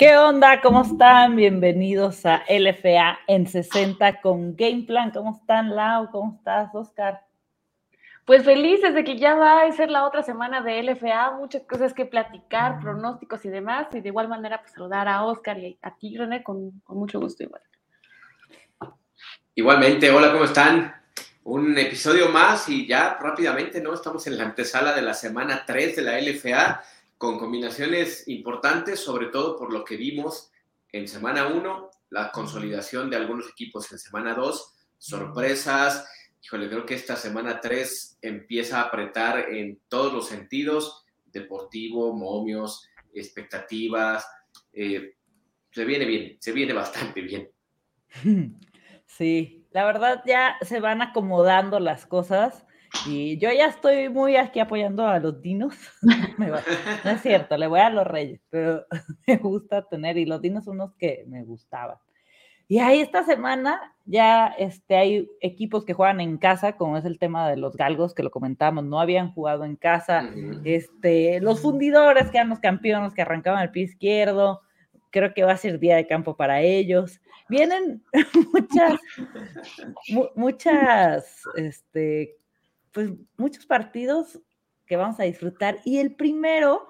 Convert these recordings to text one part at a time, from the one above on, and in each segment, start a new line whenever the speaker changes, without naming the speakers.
¿Qué onda? ¿Cómo están? Bienvenidos a LFA en 60 con Game Plan. ¿Cómo están, Lau? ¿Cómo estás, Oscar?
Pues felices de que ya va a ser la otra semana de LFA, muchas cosas que platicar, pronósticos y demás, y de igual manera pues saludar a Oscar y a ti, René, con, con mucho gusto igual.
Igualmente, hola, ¿cómo están? Un episodio más y ya rápidamente, ¿no? Estamos en la antesala de la semana 3 de la LFA con combinaciones importantes, sobre todo por lo que vimos en semana 1, la consolidación de algunos equipos en semana 2, sorpresas. Híjole, creo que esta semana 3 empieza a apretar en todos los sentidos, deportivo, momios, expectativas. Eh, se viene bien, se viene bastante bien.
Sí, la verdad ya se van acomodando las cosas. Y yo ya estoy muy aquí apoyando a los dinos. no es cierto, le voy a los reyes, pero me gusta tener, y los dinos son unos que me gustaban. Y ahí esta semana ya este, hay equipos que juegan en casa, como es el tema de los galgos, que lo comentamos, no habían jugado en casa. este, los fundidores, que eran los campeones que arrancaban el pie izquierdo, creo que va a ser día de campo para ellos. Vienen muchas, muchas este, pues muchos partidos que vamos a disfrutar. Y el primero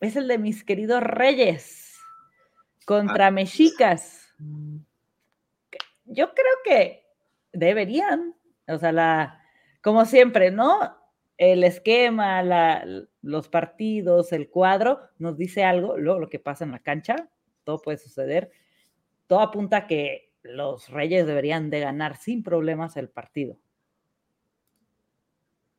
es el de mis queridos Reyes contra ah. Mexicas. Yo creo que deberían, o sea, la, como siempre, ¿no? El esquema, la, los partidos, el cuadro nos dice algo, luego lo que pasa en la cancha, todo puede suceder. Todo apunta a que los Reyes deberían de ganar sin problemas el partido.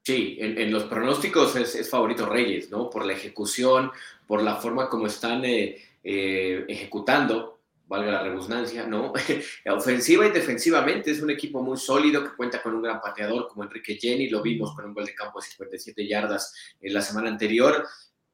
Sí, en, los pronósticos es, favorito Reyes, ¿no? Por la ejecución, por la forma como están eh, eh, ejecutando, valga la redundancia, ¿no? Ofensiva y defensivamente es un equipo muy sólido que cuenta con un gran pateador como Enrique Jenny, lo vimos con un gol de campo de 57 yardas en la semana anterior,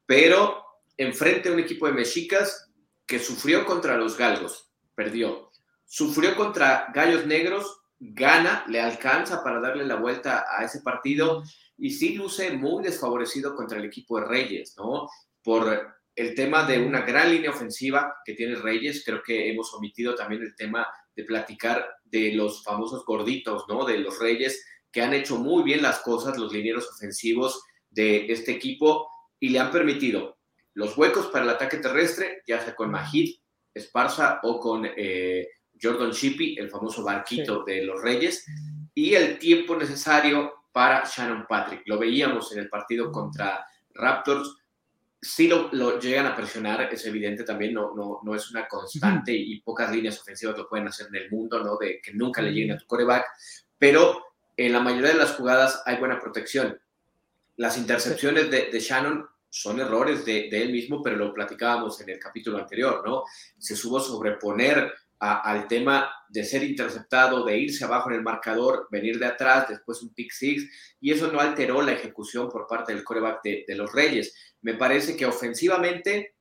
pero enfrente a un equipo de mexicas que sufrió contra los galgos, perdió. Sufrió contra gallos negros, gana, le alcanza para darle la vuelta a ese partido y sí luce muy desfavorecido contra el equipo de Reyes, ¿no? Por el tema de una gran línea ofensiva que tiene Reyes, creo que hemos omitido también el tema de platicar de los famosos gorditos, ¿no? De los Reyes, que han hecho muy bien las cosas, los linieros ofensivos de este equipo, y le han permitido los huecos para el ataque terrestre, ya sea con Majid, Esparza o con eh, Jordan Shippey, el famoso barquito de los Reyes, y el tiempo necesario para Shannon Patrick. Lo veíamos en el partido contra Raptors. Si lo, llegan a presionar, es evidente también, no, no, no es una constante y pocas líneas ofensivas lo pueden hacer en el mundo, ¿no? De que nunca le lleguen a tu coreback, pero en la mayoría de las jugadas hay buena protección. Las intercepciones de, de Shannon son errores de, de, él mismo, pero lo platicábamos en el capítulo anterior, ¿no? Se supo sobreponer al tema de ser interceptado, de irse abajo en el marcador, venir de atrás, después un pick six, y eso no alteró la ejecución por parte del coreback de, los Reyes. Me parece que ofensivamente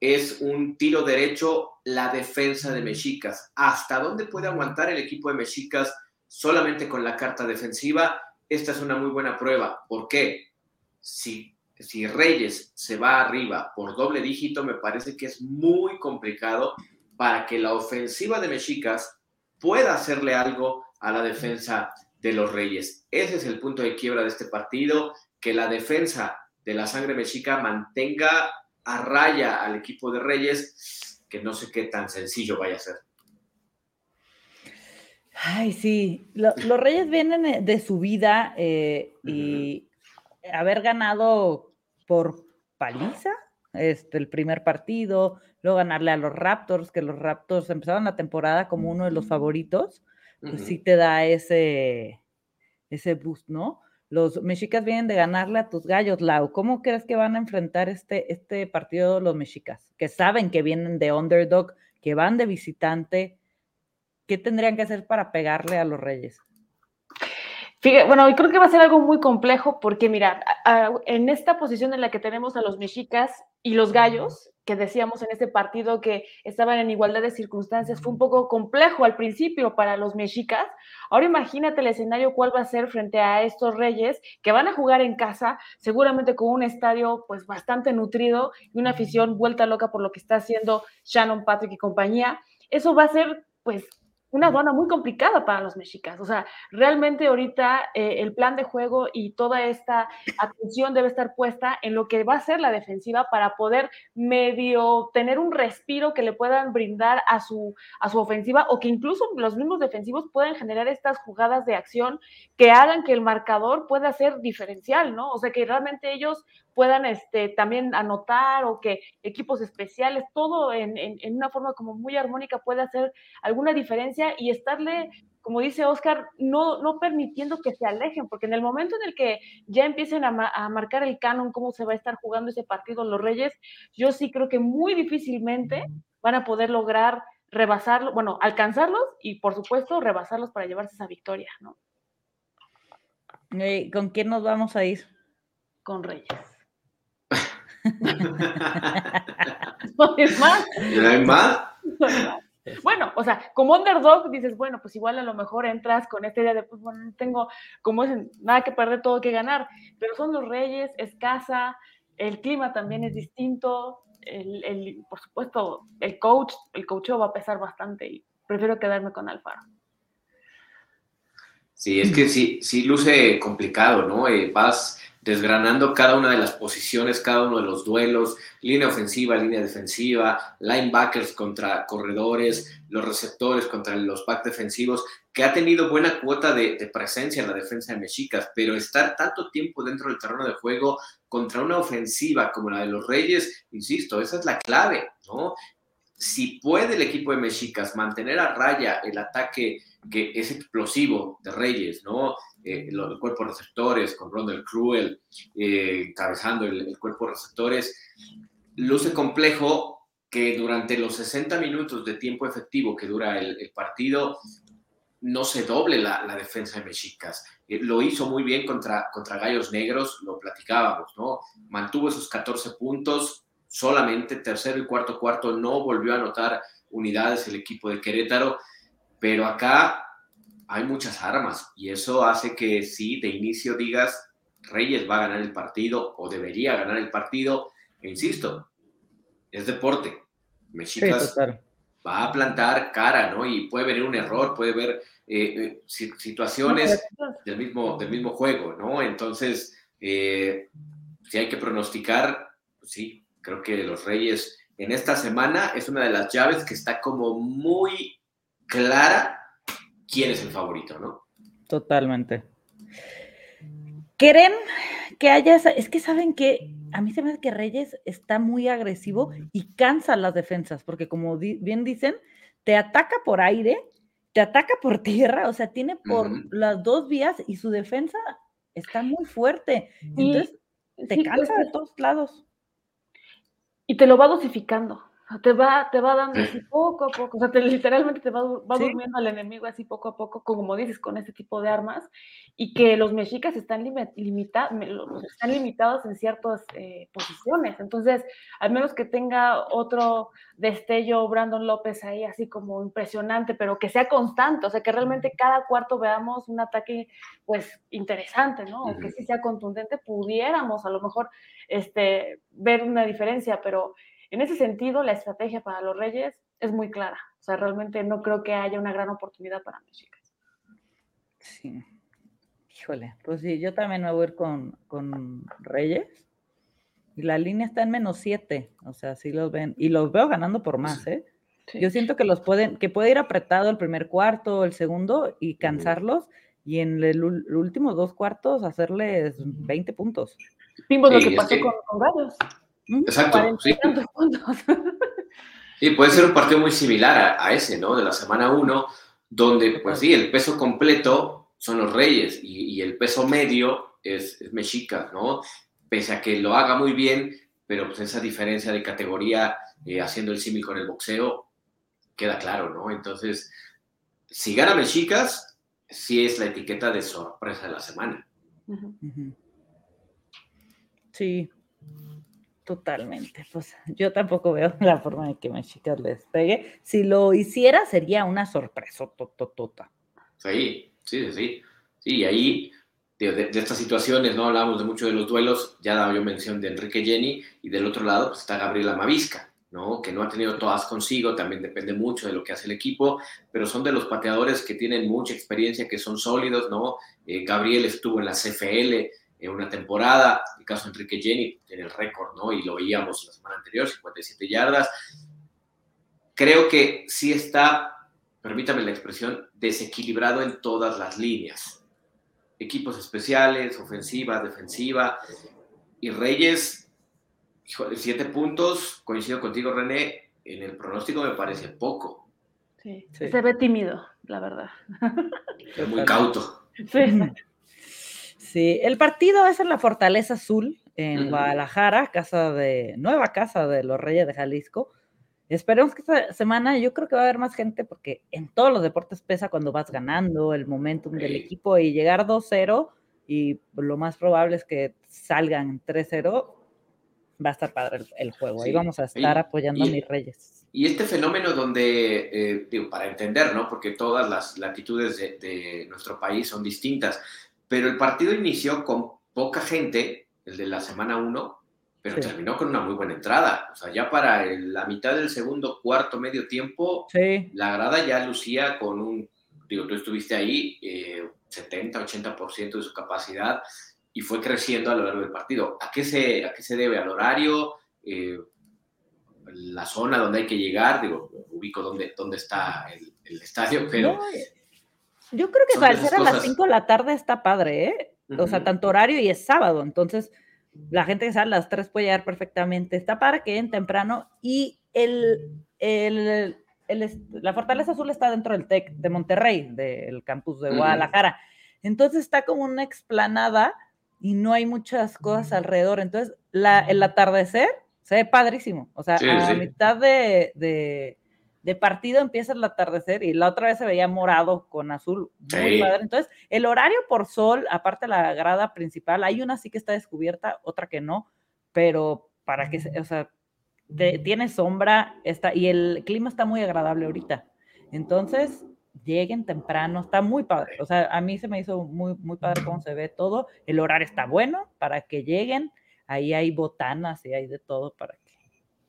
es un tiro derecho la defensa de Mexicas. ¿Hasta dónde puede aguantar el equipo de Mexicas solamente con la carta defensiva? Esta es una muy buena prueba. ¿Por qué? Si, si Reyes se va arriba por doble dígito, me parece que es muy complicado para que la ofensiva de Mexicas pueda hacerle algo a la defensa de los Reyes. Ese es el punto de quiebra de este partido, que la defensa de la sangre mexica mantenga a raya al equipo de Reyes, que no sé qué tan sencillo vaya a ser.
Ay, sí, los Reyes vienen de su vida eh, y haber ganado por paliza este, el primer partido, luego ganarle a los Raptors, que los Raptors empezaron la temporada como uno de los favoritos, pues sí te da ese, ese boost, ¿no? Los mexicas vienen de ganarle a tus gallos, Lau. ¿Cómo crees que van a enfrentar este, este partido los mexicas? Que saben que vienen de underdog, que van de visitante. ¿Qué tendrían que hacer para pegarle a los Reyes?
Fíjate, bueno, y creo que va a ser algo muy complejo porque, mira, en esta posición en la que tenemos a los mexicas y los gallos, que decíamos en este partido que estaban en igualdad de circunstancias, fue un poco complejo al principio para los mexicas. Ahora imagínate el escenario cuál va a ser frente a estos Reyes que van a jugar en casa, seguramente con un estadio pues bastante nutrido y una afición vuelta loca por lo que está haciendo Shannon Patrick y compañía. Eso va a ser pues una aduana muy complicada para los mexicas. O sea, realmente ahorita eh, el plan de juego y toda esta atención debe estar puesta en lo que va a ser la defensiva para poder medio tener un respiro que le puedan brindar a su, a su ofensiva o que incluso los mismos defensivos puedan generar estas jugadas de acción que hagan que el marcador pueda ser diferencial, ¿no? O sea, que realmente ellos puedan este, también anotar o que equipos especiales, todo en, en, una forma como muy armónica puede hacer alguna diferencia y estarle, como dice Oscar, no, no permitiendo que se alejen, porque en el momento en el que ya empiecen a, a marcar el canon, cómo se va a estar jugando ese partido los Reyes, yo sí creo que muy difícilmente van a poder lograr rebasarlo, bueno, alcanzarlos y por supuesto rebasarlos para llevarse esa victoria, ¿no?
¿Con quién nos vamos a ir?
Con Reyes. ¿No hay más?
¿No hay más?
Bueno, o sea, como underdog dices, bueno, pues igual a lo mejor entras con esta idea de, pues bueno, no tengo, como dicen, nada que perder, todo que ganar, pero son los reyes, es casa, el clima también es distinto, el, el, por supuesto, el coach, el coach va a pesar bastante y prefiero quedarme con Alfaro.
Sí, es que sí, sí luce complicado, ¿no? Eh, vas desgranando cada una de las posiciones, cada uno de los duelos, línea ofensiva, línea defensiva, linebackers contra corredores, los receptores contra los back defensivos, que ha tenido buena cuota de, presencia en la defensa de Mexicas, pero estar tanto tiempo dentro del terreno de juego contra una ofensiva como la de los Reyes, insisto, esa es la clave, ¿no? Si puede el equipo de Mexicas mantener a raya el ataque que es explosivo de Reyes, ¿no? Eh, los cuerpos receptores, con Ronald Cruel eh, encabezando el, cuerpo receptores, luce complejo que durante los 60 minutos de tiempo efectivo que dura el, partido no se doble la, defensa de Mexicas. Eh, lo hizo muy bien contra, contra Gallos Negros, lo platicábamos, ¿no? Mantuvo esos 14 puntos, solamente tercero y cuarto cuarto no volvió a anotar unidades el equipo de Querétaro, pero acá hay muchas armas y eso hace que si de inicio digas Reyes va a ganar el partido o debería ganar el partido, e insisto, es deporte. Mexicas va a plantar cara, ¿no? Y puede venir un error, puede haber eh, eh, situaciones del mismo, del mismo juego, ¿no? Entonces, eh, si hay que pronosticar, pues sí, creo que los Reyes en esta semana es una de las llaves que está como muy clara quién es el favorito, ¿no?
Totalmente. ¿Quieren que haya Es que saben que a mí se me hace que Reyes está muy agresivo y cansa las defensas, porque como bien dicen, te ataca por aire, te ataca por tierra, o sea, tiene por las dos vías y su defensa está muy fuerte. Entonces, te cansa de todos lados.
Y te lo va dosificando te va, te va dando así poco a poco, o sea, literalmente te va, va durmiendo al enemigo así poco a poco, como dices, con este tipo de armas, y que los mexicas están, limita, están limitados en ciertas eh, posiciones. Entonces, al menos que tenga otro destello Brandon López ahí, así como impresionante, pero que sea constante, o sea, que realmente cada cuarto veamos un ataque, pues, interesante, ¿no? O que sí sea contundente, pudiéramos a lo mejor este, ver una diferencia, pero en ese sentido, la estrategia para los Reyes es muy clara. O sea, realmente no creo que haya una gran oportunidad para México.
Sí. Híjole, pues sí, yo también me voy a ir con, Reyes. Y la línea está en menos siete. O sea, sí los ven. Y los veo ganando por más, ¿eh? Yo siento que los pueden, que puede ir apretado el primer cuarto, el segundo, y cansarlos, y en los últimos dos cuartos hacerles 20 puntos.
Vimos lo que pasó con, con
Exacto, sí. Sí, puede ser un partido muy similar a, ese, ¿no? De la semana 1, donde, pues sí, el peso completo son los Reyes y, el peso medio es, es, Mexica, ¿no? Pese a que lo haga muy bien, pero pues esa diferencia de categoría eh, haciendo el símil con el boxeo queda claro, ¿no? Entonces, si gana Mexicas, sí es la etiqueta de sorpresa de la semana.
Sí, Totalmente. Pues yo tampoco veo la forma de que México les pegue. Si lo hiciera, sería una sorpresa tototota.
Sí, sí, sí. Sí, ahí de, estas situaciones, no hablamos de mucho de los duelos, ya daba yo mención de Enrique Jenny, y del otro lado pues, está Gabriela Mavisca, ¿no? que no ha tenido todas consigo, también depende mucho de lo que hace el equipo, pero son de los pateadores que tienen mucha experiencia, que son sólidos, ¿no? Eh, Gabriel estuvo en la CFL en una temporada, en el caso de Enrique Jenny tiene el récord, ¿no? Y lo veíamos la semana anterior, 57 yardas. Creo que sí está, permítame la expresión, desequilibrado en todas las líneas equipos especiales, ofensiva, defensiva. Y Reyes, siete puntos, coincido contigo, René, en el pronóstico me parece poco.
Sí, se ve tímido, la verdad.
muy cauto.
Sí.
Sí, el partido es en la Fortaleza Azul, en Guadalajara, casa de, nueva casa de los Reyes de Jalisco. Esperemos que esta semana yo creo que va a haber más gente porque en todos los deportes pesa cuando vas ganando el momentum del equipo y llegar 2-0 y lo más probable es que salgan 3-0, va a estar padre el, juego. Ahí vamos a estar apoyando a mis reyes.
Y este fenómeno donde, eh, digo, para entender, ¿no? Porque todas las latitudes de, de nuestro país son distintas, pero el partido inició con poca gente, el de la semana 1, pero terminó con una muy buena entrada. O sea, ya para la mitad del segundo, cuarto, medio tiempo, la grada ya lucía con un, digo, tú estuviste ahí, 70, eh, 80% de su capacidad y fue creciendo a lo largo del partido. ¿A qué se, a qué se debe? ¿Al horario? Eh, la zona donde hay que llegar, digo, ubico dónde, dónde está el, estadio, pero...
yo creo que ser a las 5 de la tarde está padre, ¿eh? O sea, tanto horario y es sábado, entonces la gente que sale a las 3 puede llegar perfectamente. Está para que lleguen temprano y el, el, la Fortaleza Azul está dentro del TEC de Monterrey, del campus de Guadalajara. Entonces está como una explanada y no hay muchas cosas alrededor. Entonces la, el atardecer se ve padrísimo. O sea, a mitad de, de partido empieza el atardecer y la otra vez se veía morado con azul. Muy padre. Entonces, el horario por sol, aparte de la grada principal, hay una sí que está descubierta, otra que no, pero para que, o sea, tiene sombra está, y el clima está muy agradable ahorita. Entonces, lleguen temprano, está muy padre. O sea, a mí se me hizo muy, muy padre cómo se ve todo. El horario está bueno para que lleguen. Ahí hay botanas y hay de todo para que.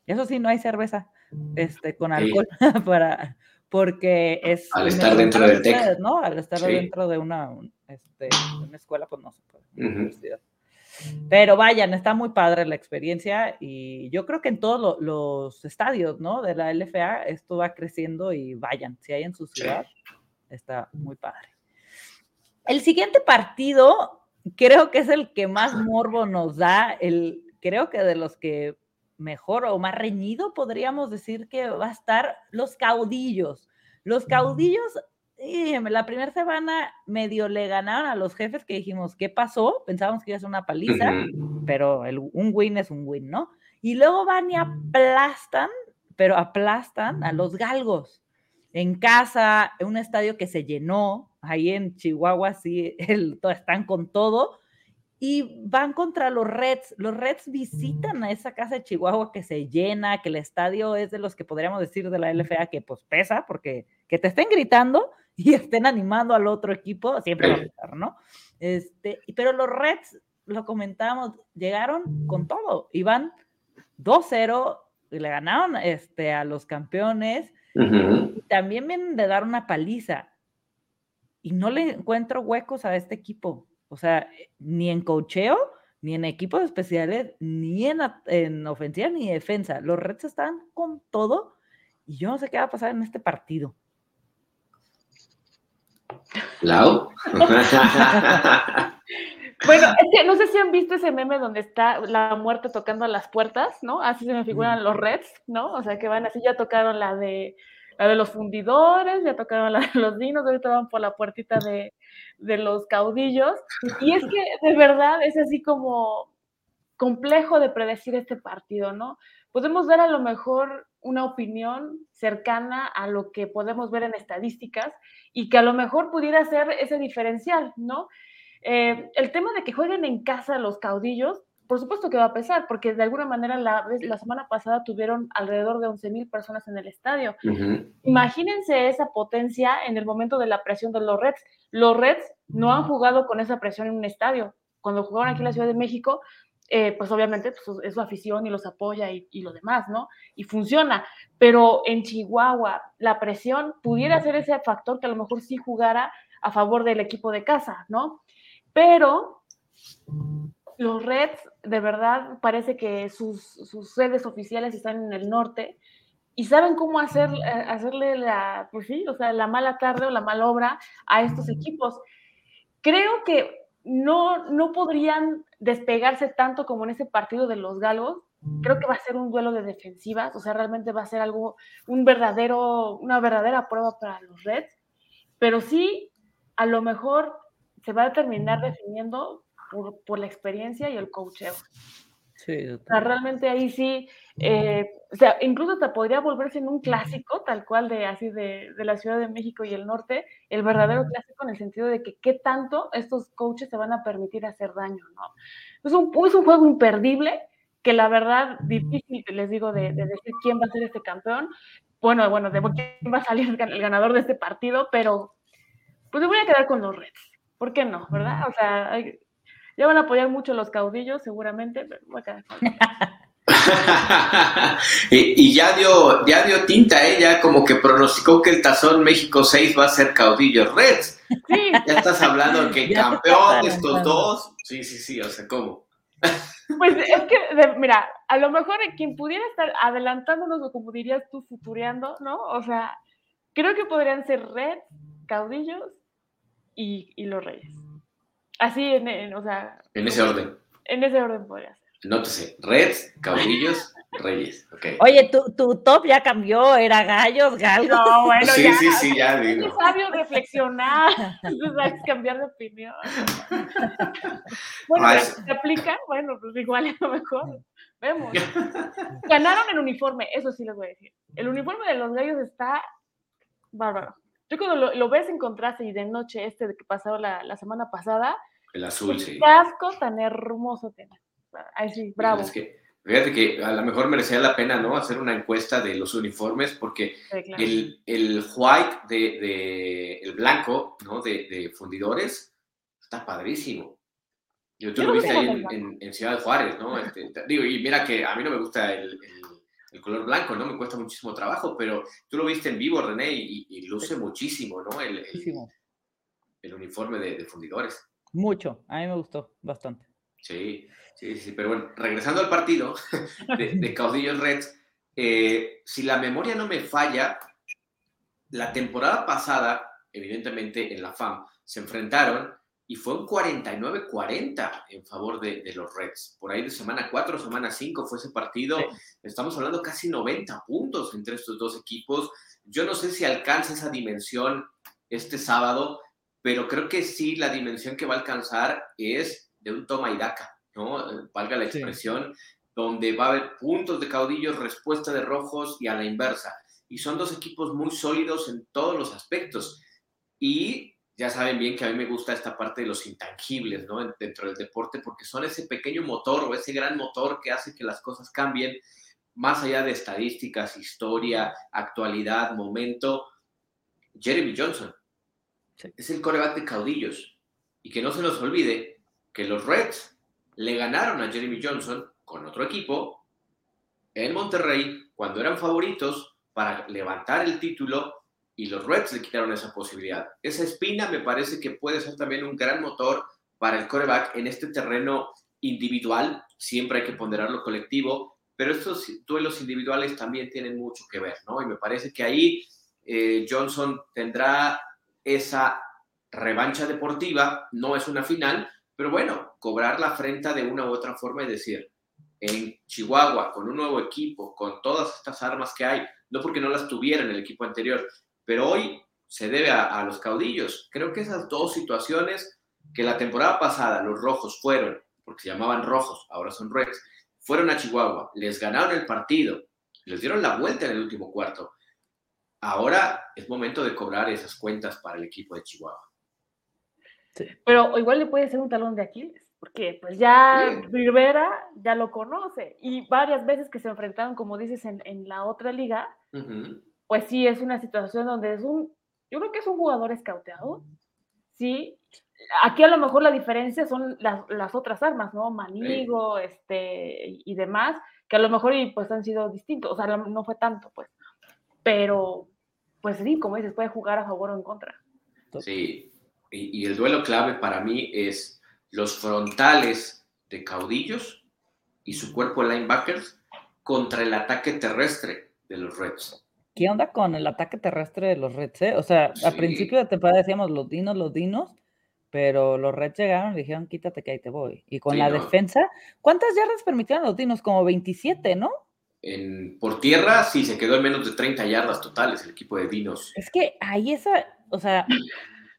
Eso sí, no hay cerveza este, con alcohol para, porque es...
Al estar dentro del TEC.
¿no? Al estar dentro de una, este, una escuela, pues no se puede. Pero vayan, está muy padre la experiencia y yo creo que en todos los estadios, ¿no? De la LFA esto va creciendo y vayan, si hay en su ciudad, está muy padre. El siguiente partido creo que es el que más morbo nos da, el, creo que de los que mejor o más reñido, podríamos decir que va a estar los caudillos. Los caudillos, la primera semana medio le ganaron a los jefes que dijimos, ¿qué pasó? Pensábamos que iba a ser una paliza, pero un win es un win, ¿no? Y luego van y aplastan, pero aplastan a los galgos. En casa, en un estadio que se llenó, ahí en Chihuahua, sí, el, están con todo y van contra los Reds. Los Reds visitan a esa casa de Chihuahua que se llena, que el estadio es de los que podríamos decir de la LFA que pues pesa, porque que te estén gritando y estén animando al otro equipo, siempre va a pesar, ¿no? Este, pero los Reds, lo comentábamos, llegaron con todo, iban 2-0 y le ganaron este, a los campeones. y también vienen de dar una paliza. Y no le encuentro huecos a este equipo. O sea, ni en cocheo, ni en equipos especiales, ni en, en ofensiva, ni defensa. Los Reds están con todo y yo no sé qué va a pasar en este partido.
¿Lau?
bueno, es que no sé si han visto ese meme donde está la muerte tocando a las puertas, ¿no? Así se me figuran los Reds, ¿no? O sea, que van así, ya tocaron la de la de los fundidores, ya tocaron la de los dinos, ahorita van por la puertita de, de los caudillos. Y es que de verdad es así como complejo de predecir este partido, ¿no? Podemos dar a lo mejor una opinión cercana a lo que podemos ver en estadísticas y que a lo mejor pudiera ser ese diferencial, ¿no? Eh, el tema de que jueguen en casa los caudillos, por supuesto que va a pesar, porque de alguna manera la, la semana pasada tuvieron alrededor de 11 mil personas en el estadio. Imagínense esa potencia en el momento de la presión de los Reds. Los Reds no han jugado con esa presión en un estadio. Cuando jugaron aquí en la Ciudad de México, eh, pues obviamente pues, es su afición y los apoya y, y, lo demás, ¿no? Y funciona. Pero en Chihuahua, la presión pudiera ser ese factor que a lo mejor sí jugara a favor del equipo de casa, ¿no? Pero los Reds, de verdad, parece que sus, sus sedes oficiales están en el norte y saben cómo hacer, eh, hacerle la, pues sí, o sea, la mala tarde o la mala obra a estos equipos. Creo que no, no podrían despegarse tanto como en ese partido de los Galos. Creo que va a ser un duelo de defensivas, o sea, realmente va a ser algo, un verdadero, una verdadera prueba para los Reds, pero sí, a lo mejor se va a terminar definiendo por, la experiencia y el coacheo. Sí, o sea, realmente ahí sí, eh, o sea, incluso hasta podría volverse en un clásico, tal cual de así de, de, la Ciudad de México y el norte, el verdadero clásico en el sentido de que qué tanto estos coaches se van a permitir hacer daño, ¿no? Es un, es un juego imperdible que la verdad difícil, les digo, de, de, decir quién va a ser este campeón. Bueno, bueno, de quién va a salir el ganador de este partido, pero pues me voy a quedar con los Reds. ¿Por qué no? ¿Verdad? O sea, hay, ya van a apoyar mucho los caudillos, seguramente, pero voy a quedar
y, ya dio, ya dio tinta, ella ¿eh? como que pronosticó que el Tazón México 6 va a ser caudillos Reds. Sí. Ya estás hablando que campeón de estos dos. Sí, sí, sí, o sea, ¿cómo?
Pues es que, mira, a lo mejor quien pudiera estar adelantándonos o como dirías tú, futureando, ¿no? O sea, creo que podrían ser Reds, caudillos y, y los Reyes. Así, en, o sea.
En ese orden.
En ese orden podría ser.
Nótese, Reds, Caudillos, Reyes. Okay.
Oye, tu, tu, top ya cambió, era gallos, galgos.
No, bueno,
sí,
ya.
Sí, sí, ya digo.
Es sabio reflexionar, que cambiar de opinión. Bueno, ah, ¿se aplica? Bueno, pues igual a lo mejor. Vemos. Ganaron el uniforme, eso sí les voy a decir. El uniforme de los gallos está bárbaro. Yo cuando lo, ves en contraste y de noche este de que pasó la, la semana pasada,
el azul, sí.
casco tan hermoso tiene. Ay, sí, bravo.
Es que, fíjate que a lo mejor merecía la pena, ¿no? Hacer una encuesta de los uniformes, porque el, el, white de, de, el blanco, ¿no? De, de fundidores, está padrísimo. Yo, tú lo viste ahí en, en, Ciudad Juárez, ¿no? Este, digo, y mira que a mí no me gusta el el color blanco, ¿no? Me cuesta muchísimo trabajo, pero tú lo viste en vivo, René, y, luce muchísimo, ¿no? El, el, uniforme de, fundidores.
Mucho, a mí me gustó bastante.
Sí, sí, sí, pero bueno, regresando al partido de, de Caudillos Reds, eh, si la memoria no me falla, la temporada pasada, evidentemente en la FAM, se enfrentaron y fue un 49-40 en favor de, de, los Reds. Por ahí de semana 4, semana 5 fue ese partido. Estamos hablando casi 90 puntos entre estos dos equipos. Yo no sé si alcanza esa dimensión este sábado, pero creo que sí la dimensión que va a alcanzar es de un toma y daca, ¿no? Valga la expresión, donde va a haber puntos de caudillos, respuesta de rojos y a la inversa. Y son dos equipos muy sólidos en todos los aspectos. Y ya saben bien que a mí me gusta esta parte de los intangibles, ¿no? Dentro del deporte, porque son ese pequeño motor o ese gran motor que hace que las cosas cambien, más allá de estadísticas, historia, actualidad, momento. Jeremy Johnson es el coreback de caudillos. Y que no se nos olvide que los Reds le ganaron a Jeremy Johnson con otro equipo en Monterrey cuando eran favoritos para levantar el título y los Reds le quitaron esa posibilidad. Esa espina me parece que puede ser también un gran motor para el coreback en este terreno individual. Siempre hay que ponderar lo colectivo, pero estos duelos individuales también tienen mucho que ver, ¿no? Y me parece que ahí eh, Johnson tendrá esa revancha deportiva, no es una final, pero bueno, cobrar la afrenta de una u otra forma y decir, en Chihuahua, con un nuevo equipo, con todas estas armas que hay, no porque no las tuviera en el equipo anterior, pero hoy se debe a, los caudillos. Creo que esas dos situaciones que la temporada pasada los rojos fueron, porque se llamaban rojos, ahora son reds, fueron a Chihuahua, les ganaron el partido, les dieron la vuelta en el último cuarto. Ahora es momento de cobrar esas cuentas para el equipo de Chihuahua.
Pero igual le puede ser un talón de Aquiles. porque pues ya Rivera ya lo conoce y varias veces que se enfrentaron, como dices, en, en la otra liga, pues sí es una situación donde es un, yo creo que es un jugador escauteado, sí. Aquí a lo mejor la diferencia son las, las otras armas, ¿no? Manigo, este, y demás, que a lo mejor y, pues han sido distintos, o sea, no fue tanto, pues. Pero, pues sí, como dices, puede jugar a favor o en contra.
Sí, y, y el duelo clave para mí es los frontales de caudillos y su cuerpo de linebackers contra el ataque terrestre de los Reds.
¿Qué onda con el ataque terrestre de los Reds? Eh? O sea, al principio de temporada decíamos los dinos, los dinos, pero los Reds llegaron y dijeron quítate que ahí te voy. Y con la defensa, ¿cuántas yardas permitieron los dinos? Como 27, ¿no?
En, por tierra sí se quedó en menos de 30 yardas totales el equipo de dinos.
Es que ahí esa, o sea,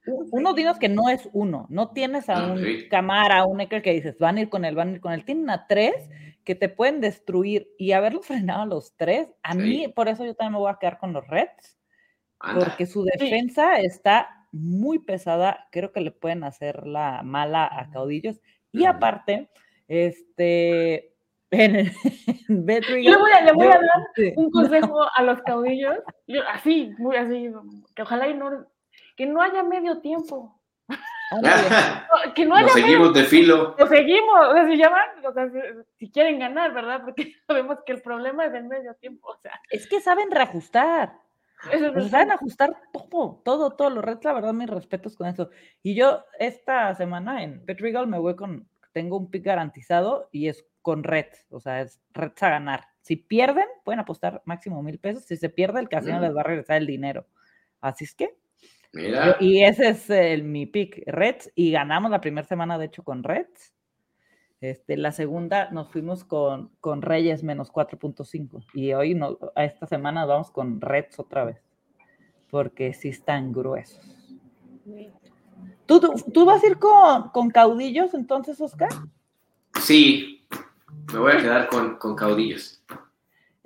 uno dinos que no es uno, no tienes a un Camara, a un Ecker que dices, van a ir con él, van a ir con él, tienen a tres que te pueden destruir y haberlo frenado a los tres, a mí por eso yo también me voy a quedar con los Reds, porque su defensa está muy pesada, creo que le pueden hacer la mala a caudillos. Y aparte, este... En,
le voy a, le voy a dar un consejo a los caudillos, así, muy así, que ojalá y no que no haya medio tiempo.
que no haya Nos seguimos de filo.
Nos seguimos, o sea, si llaman, o sea, si, quieren ganar, ¿verdad? Porque sabemos que el problema es el medio tiempo, o sea.
Es que saben reajustar. saben ajustar todo, todo, todo. Los Reds, la verdad, mis respetos con eso. Y yo esta semana en Petrigal me voy con, tengo un pick garantizado y es con Reds, o sea, es Reds a ganar. Si pierden, pueden apostar máximo mil pesos. Si se pierde, el casino mm. les va a regresar el dinero. Así es que y ese es el, mi pick, Reds, y ganamos la primera semana, de hecho, con Reds. Este, la segunda nos fuimos con, con Reyes menos 4.5 y hoy no, a esta semana vamos con Reds otra vez, porque sí están gruesos. ¿Tú, tú, vas a ir con, con, caudillos entonces, Oscar?
Sí, me voy a quedar con, con caudillos.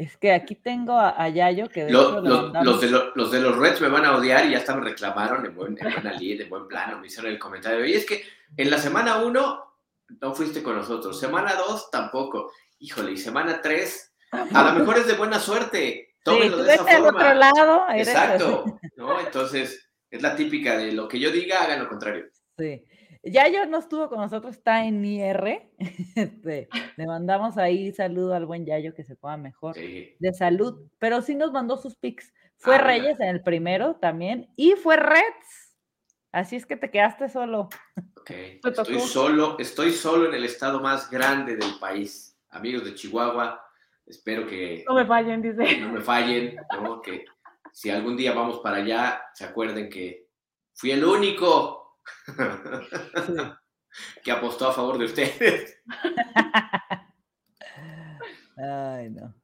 Es que aquí tengo a, Yayo que... De
los, de los, de los Reds me van a odiar y ya hasta me reclamaron en buen, en buena en buen plano, me hicieron el comentario. Y es que en la semana 1 no fuiste con nosotros, semana 2 tampoco. Híjole, y semana 3 a lo mejor es de buena suerte. Tómenlo sí, de esa forma.
otro lado.
Exacto. ¿no? Entonces, es la típica de lo que yo diga, hagan lo contrario.
Sí. Yayo no estuvo con nosotros, está en IR. Este, le mandamos ahí saludo al buen Yayo que se pueda mejor de salud, pero sí nos mandó sus pics. Fue ah, Reyes en el primero también y fue Reds. Así es que te quedaste solo.
Estoy solo, estoy solo en el estado más grande del país. Amigos de Chihuahua, espero que
no me fallen, dice.
No me fallen, que si algún día vamos para allá, se acuerden que fui el único que apostó a favor de ustedes.
Ay, no.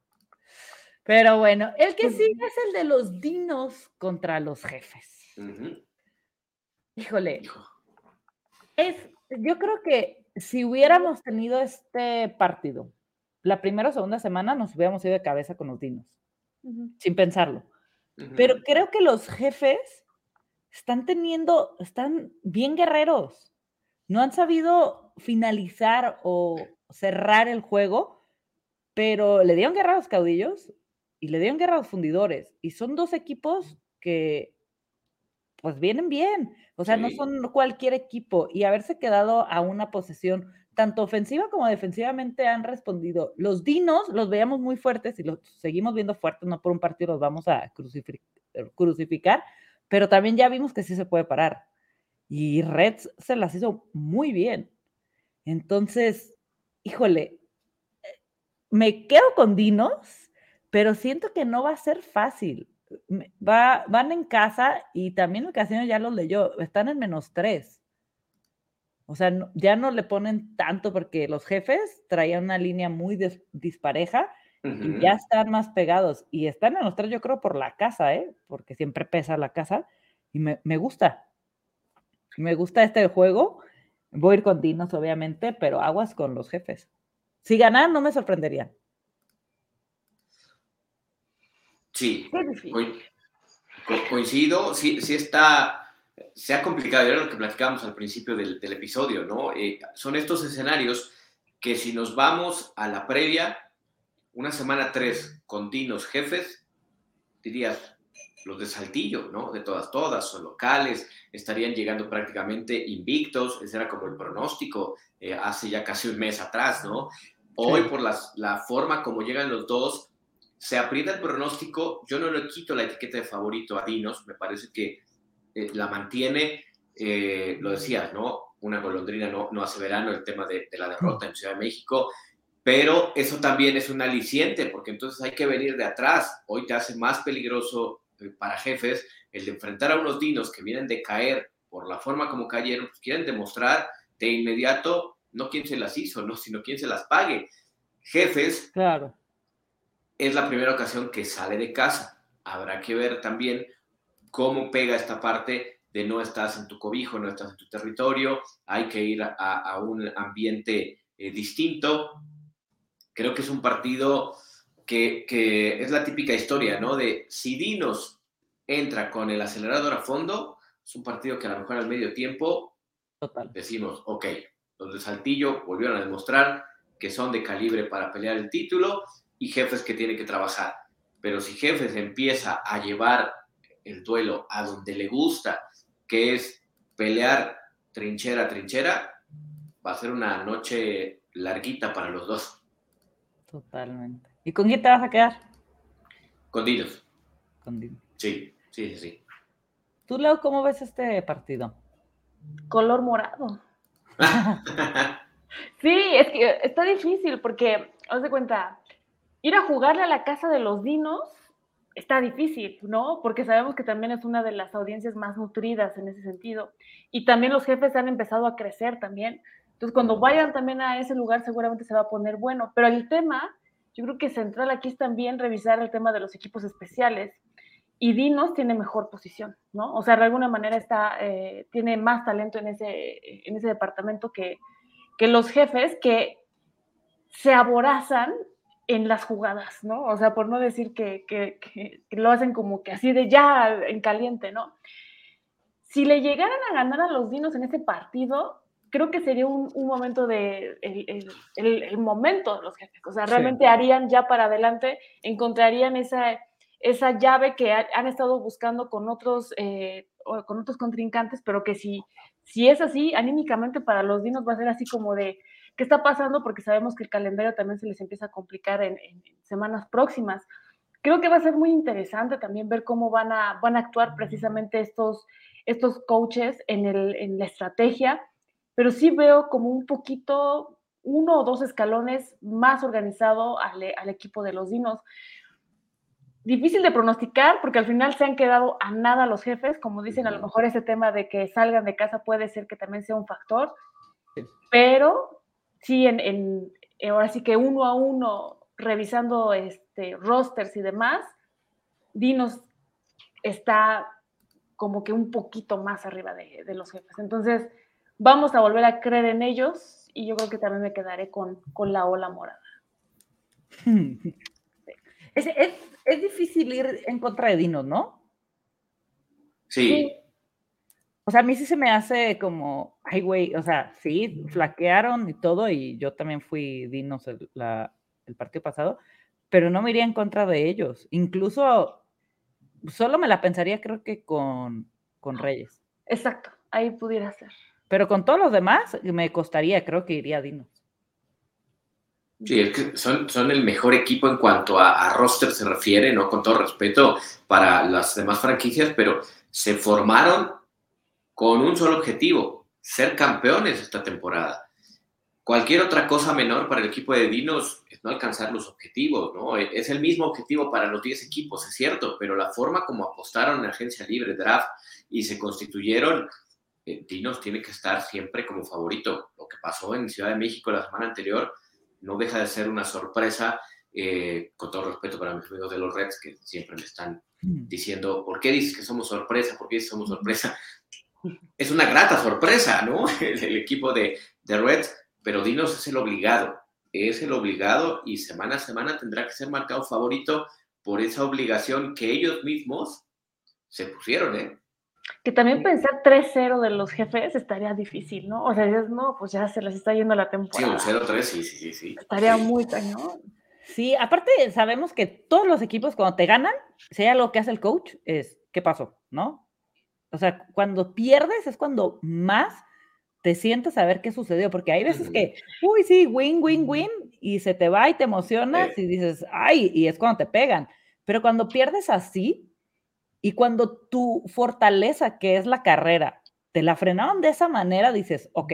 Pero bueno, el que pues sigue es el de los dinos contra los jefes. Híjole. Es, yo creo que si hubiéramos tenido este partido, la primera o segunda semana nos hubiéramos ido de cabeza con los dinos, sin pensarlo. Pero creo que los jefes están teniendo, están bien guerreros. No han sabido finalizar o cerrar el juego, pero le dieron guerra a los caudillos y le dieron guerra a los fundidores. Y son dos equipos que, pues, vienen bien. O sea, no son cualquier equipo. Y haberse quedado a una posesión, tanto ofensiva como defensivamente, han respondido. Los dinos los veíamos muy fuertes y los seguimos viendo fuertes, no por un partido los vamos a crucificar pero también ya vimos que sí se puede parar. Y Reds se las hizo muy bien. Entonces, híjole, me quedo con Dinos, pero siento que no va a ser fácil. Va, van en casa y también el casino ya lo leyó, están en menos tres. O sea, ya no le ponen tanto porque los jefes traían una línea muy dispareja y ya están más pegados. Y están en los tres, yo creo, por la casa, ¿eh? Porque siempre pesa la casa. Y me, me gusta. Me gusta este juego. Voy a ir con Dinos, obviamente, pero aguas con los jefes. Si ganan, no me sorprendería.
Sí, coincido. Sí, sí está. se ha complicado, era lo que platicábamos al principio del, episodio, ¿no? Eh, son estos escenarios que si nos vamos a la previa, una semana tres con dinos jefes, dirías, los de Saltillo, ¿no? De todas, todas, son locales, estarían llegando prácticamente invictos, ese era como el pronóstico eh, hace ya casi un mes atrás, ¿no? Hoy, por la forma como llegan los dos, se aprieta el pronóstico. Yo no le quito la etiqueta de favorito a Dinos, me parece que eh, la mantiene, eh, lo decías, ¿no? Una golondrina no, no hace verano el tema de, la derrota en Ciudad de México, pero eso también es un aliciente, porque entonces hay que venir de atrás. Hoy te hace más peligroso eh, para jefes el de enfrentar a unos dinos que vienen de caer por la forma como cayeron, pues quieren demostrar de inmediato no quién se las hizo, no, sino quién se las pague. Jefes
claro
es la primera ocasión que sale de casa. Habrá que ver también cómo pega esta parte de no estás en tu cobijo, no estás en tu territorio, hay que ir a, un ambiente eh, distinto. Creo que es un partido que, que, es la típica historia, ¿no? De si Dinos entra con el acelerador a fondo, es un partido que a lo mejor al medio tiempo
Total.
decimos, ok, los de Saltillo volvieron a demostrar que son de calibre para pelear el título y jefes que tiene que trabajar. Pero si jefes empieza a llevar el duelo a donde le gusta, que es pelear trinchera a trinchera, va a ser una noche larguita para los dos.
Totalmente. ¿Y con quién te vas a quedar?
Con Dinos.
Con Dinos.
Sí, sí, sí.
¿Tú, Leo, cómo ves este partido?
Color morado. sí, es que está difícil porque, haz de cuenta, ir a jugarle a la casa de los dinos está difícil, ¿no? Porque sabemos que también es una de las audiencias más nutridas en ese sentido. Y también los jefes han empezado a crecer también. Entonces, cuando vayan también a ese lugar, seguramente se va a poner bueno. Pero el tema, yo creo que central aquí es también revisar el tema de los equipos especiales. Y Dinos tiene mejor posición, ¿no? O sea, de alguna manera está, eh, tiene más talento en ese, en ese departamento que, que los jefes que se aborazan en las jugadas, ¿no? O sea, por no decir que, que, lo hacen como que así de ya en caliente, ¿no? Si le llegaran a ganar a los Dinos en ese partido, creo que sería un, un momento de, el, el, el, momento de los jefes, o sea, realmente harían ya para adelante, encontrarían esa, esa llave que han estado buscando con otros, eh, con otros contrincantes, pero que si, si es así, anímicamente para los Dinos va a ser así como de, ¿Qué está pasando? Porque sabemos que el calendario también se les empieza a complicar en, semanas próximas. Creo que va a ser muy interesante también ver cómo van a, van a actuar precisamente estos, estos coaches en, el, en la estrategia, pero sí veo como un poquito, uno o dos escalones más organizado al, al equipo de los Dinos. Difícil de pronosticar porque al final se han quedado a nada los jefes, como dicen, a lo mejor ese tema de que salgan de casa puede ser que también sea un factor, pero sí, en, eh, ahora sí que uno a uno, revisando este, rosters y demás, Dinos está como que un poquito más arriba de, los jefes. Entonces, vamos a volver a creer en ellos y yo creo que también me quedaré con, la ola morada.
Es, es, difícil ir en contra de Dinos, ¿no?
sí.
O sea, a mí sí se me hace como, ay, güey, o sea, sí, flaquearon y todo, y yo también fui Dinos el, partido pasado, pero no me iría en contra de ellos. Incluso solo me la pensaría, creo que con, con Reyes.
Exacto, ahí pudiera ser.
Pero con todos los demás me costaría, creo que iría a Dinos.
Sí, es que son, son el mejor equipo en cuanto a, a, roster se refiere, ¿no? Con todo respeto para las demás franquicias, pero se formaron con un solo objetivo, ser campeones esta temporada. Cualquier otra cosa menor para el equipo de Dinos es no alcanzar los objetivos, ¿no? Es el mismo objetivo para los 10 equipos, es cierto, pero la forma como apostaron en agencia libre, draft, y se constituyeron, Dinos tiene que estar siempre como favorito. Lo que pasó en Ciudad de México la semana anterior no deja de ser una sorpresa, eh, con todo respeto para mis amigos de los Reds, que siempre me están mm. diciendo, ¿por qué dices que somos sorpresa? ¿Por qué dices que somos sorpresa? es una grata sorpresa, ¿no? El, equipo de, de Reds, pero Dinos es el obligado, es el obligado y semana a semana tendrá que ser marcado favorito por esa obligación que ellos mismos se pusieron, ¿eh?
Que también pensar 3-0 de los jefes estaría difícil, ¿no? O sea, dices, no, pues ya se les está yendo la temporada.
Sí, un 0-3, sí, sí, sí.
Estaría muy cañón.
Sí, aparte sabemos que todos los equipos cuando te ganan, sea lo que hace el coach, es ¿qué pasó? ¿No? O sea, cuando pierdes es cuando más te sientes a ver qué sucedió, porque hay veces que, uy, sí, win, win, win, y se te va y te emocionas y dices, ay, y es cuando te pegan. Pero cuando pierdes así, y cuando tu fortaleza, que es la carrera, te la frenaron de esa manera, dices, ok,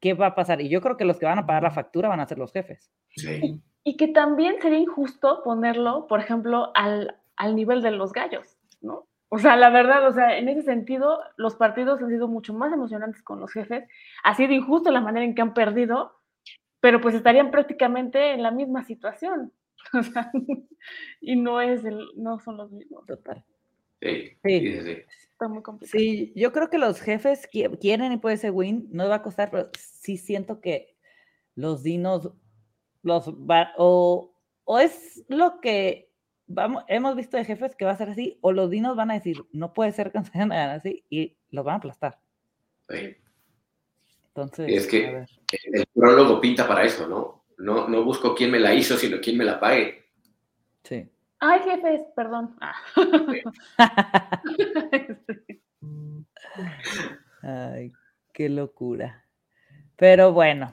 ¿qué va a pasar? Y yo creo que los que van a pagar la factura van a ser los jefes.
Sí.
Y que también sería injusto ponerlo, por ejemplo, al, al nivel de los gallos, ¿no? O sea, la verdad, o sea, en ese sentido, los partidos han sido mucho más emocionantes con los jefes. Ha sido injusto la manera en que han perdido, pero pues estarían prácticamente en la misma situación. O sea, y no es el, no son los mismos.
Total.
Sí.
Está muy complicado.
Sí, yo creo que los jefes qui- quieren y puede ser win, no va a costar, pero sí siento que los dinos los va, o, o es lo que vamos, hemos visto de jefes que va a ser así, o los dinos van a decir, no puede ser que nos ganar así, y los van a aplastar.
Sí.
Entonces,
Es que-. El prólogo pinta para eso, ¿no? No, no busco quién me la hizo, sino quién me la pague.
Sí.
Ay, jefes, perdón. Ah.
Ay, qué locura. Pero bueno,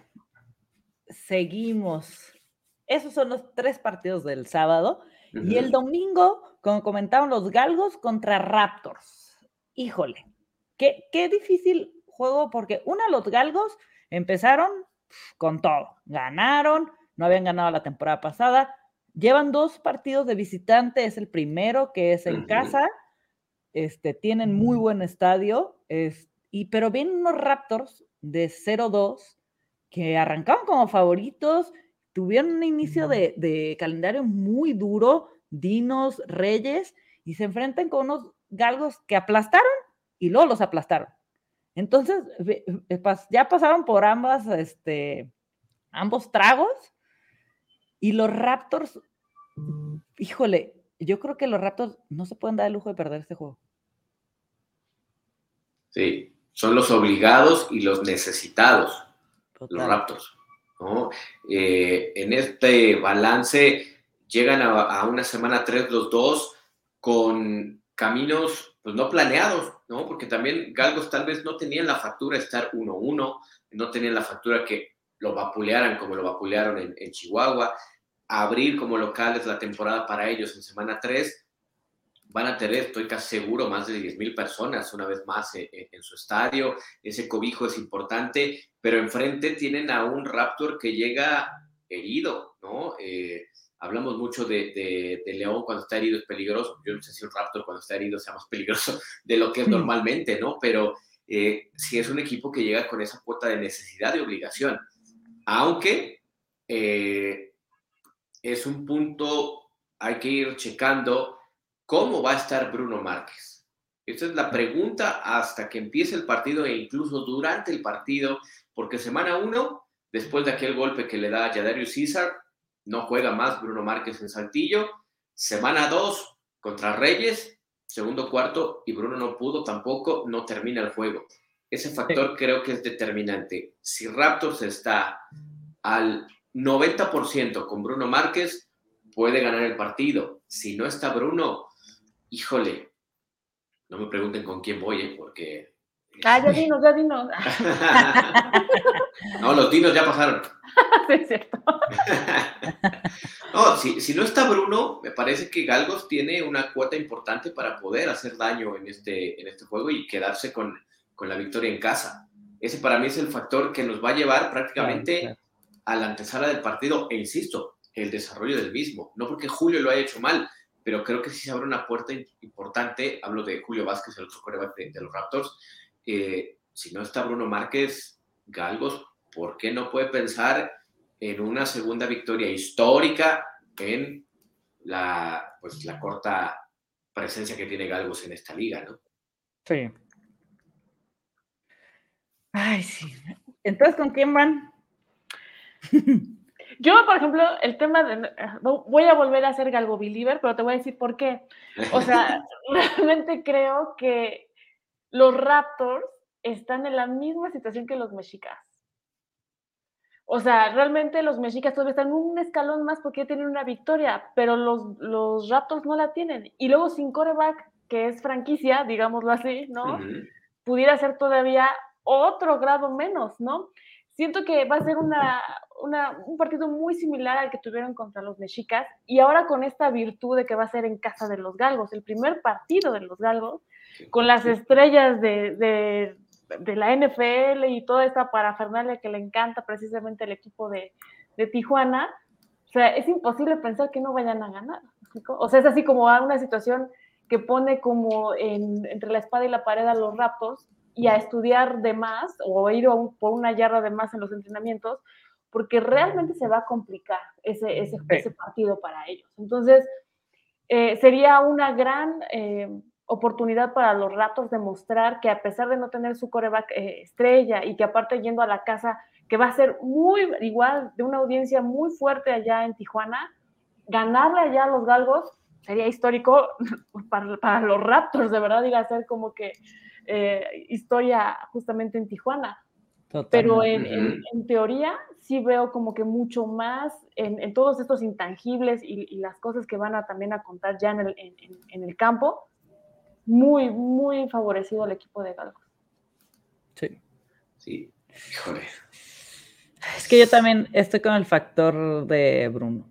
seguimos. Esos son los tres partidos del sábado. Y el domingo, como comentaban los Galgos contra Raptors. Híjole, qué, qué difícil juego, porque una, los Galgos empezaron con todo. Ganaron, no habían ganado la temporada pasada. Llevan dos partidos de visitante, es el primero que es en casa. Este, tienen muy buen estadio, es- y, pero vienen unos Raptors de 0-2 que arrancaron como favoritos, tuvieron un inicio de, de calendario muy duro, Dinos, Reyes, y se enfrentan con unos galgos que aplastaron y luego los aplastaron. Entonces, ya pasaron por ambas, este, ambos tragos, y los Raptors, híjole, yo creo que los Raptors no se pueden dar el lujo de perder este juego.
Sí, son los obligados y los necesitados, los. Raptors. ¿no? Eh, en este balance llegan a, a una semana 3 los dos con caminos pues no planeados, ¿no? Porque también Galgos tal vez no tenían la factura de estar 1-1, no tenían la factura que lo vapulearan como lo vapulearon en, en Chihuahua, abrir como locales la temporada para ellos en semana 3, van a tener, estoy casi seguro, más de 10 mil personas una vez más en, en, su estadio. Ese cobijo es importante, pero enfrente tienen a un Raptor que llega herido, ¿no? Eh, hablamos mucho de, de, de, León cuando está herido es peligroso. Yo no sé si un Raptor cuando está herido sea más peligroso de lo que es normalmente, ¿no? Pero eh, sí es un equipo que llega con esa cuota de necesidad y obligación. Aunque eh, es un punto, hay que ir checando ¿Cómo va a estar Bruno Márquez? Esta es la pregunta hasta que empiece el partido e incluso durante el partido, porque semana uno, después de aquel golpe que le da a Yadarius César, no juega más Bruno Márquez en Saltillo. Semana dos, contra Reyes, segundo cuarto, y Bruno no pudo tampoco, no termina el juego. Ese factor creo que es determinante. Si Raptors está al 90% con Bruno Márquez, puede ganar el partido. Si no está Bruno, híjole, no me pregunten con quién voy, ¿eh? porque...
Ah, ya dinos, ya dinos.
no, los dinos ya pasaron.
sí, es cierto.
no, si, si, no está Bruno, me parece que Galgos tiene una cuota importante para poder hacer daño en este, en este juego y quedarse con, con la victoria en casa. Ese para mí es el factor que nos va a llevar prácticamente claro, claro. A la antesala del partido, e insisto, el desarrollo del mismo. No porque Julio lo haya hecho mal, pero creo que sí se abre una puerta importante. Hablo de Julio Vázquez, el otro coreback de, los Raptors. Eh, si no está Bruno Márquez, Galgos, ¿por qué no puede pensar en una segunda victoria histórica en la, pues, la corta presencia que tiene Galgos en esta liga, ¿no?
Sí. Ay, sí. Entonces, ¿con quién van?
Yo, por ejemplo, el tema de. Voy a volver a ser Galgo Believer, pero te voy a decir por qué. O sea, realmente creo que los Raptors están en la misma situación que los Mexicas. O sea, realmente los Mexicas todavía están un escalón más porque tienen una victoria, pero los, los Raptors no la tienen. Y luego sin coreback, que es franquicia, digámoslo así, ¿no? Pudiera ser todavía otro grado menos, ¿no? Siento que va a ser una, un partido muy similar al que tuvieron contra los Mexicas y ahora con esta virtud de que va a ser en casa de los Galgos, el primer partido de los Galgos, con las estrellas de, de, la NFL y toda esta parafernalia que le encanta precisamente el equipo de, de Tijuana, o sea, es imposible pensar que no vayan a ganar. O sea, es así como una situación que pone como entre la espada y la pared a los Raptors y a estudiar de más o ir por una yarda de más en los entrenamientos, porque realmente se va a complicar ese, ese, ese partido para ellos. Entonces, eh, sería una gran eh, oportunidad para los Raptors de mostrar que a pesar de no tener su coreback eh, estrella y que aparte yendo a la casa, que va a ser muy igual de una audiencia muy fuerte allá en Tijuana, ganarle allá a los galgos sería histórico para, para los Raptors, de verdad, iba a ser como que historia justamente en Tijuana. Pero en, en, teoría sí veo como que mucho más en, en todos estos intangibles y, y, las cosas que van a también a contar ya en el, en el campo, muy, muy favorecido al equipo de Galgos.
Sí.
Sí, híjole.
Es que yo también estoy con el factor de Bruno.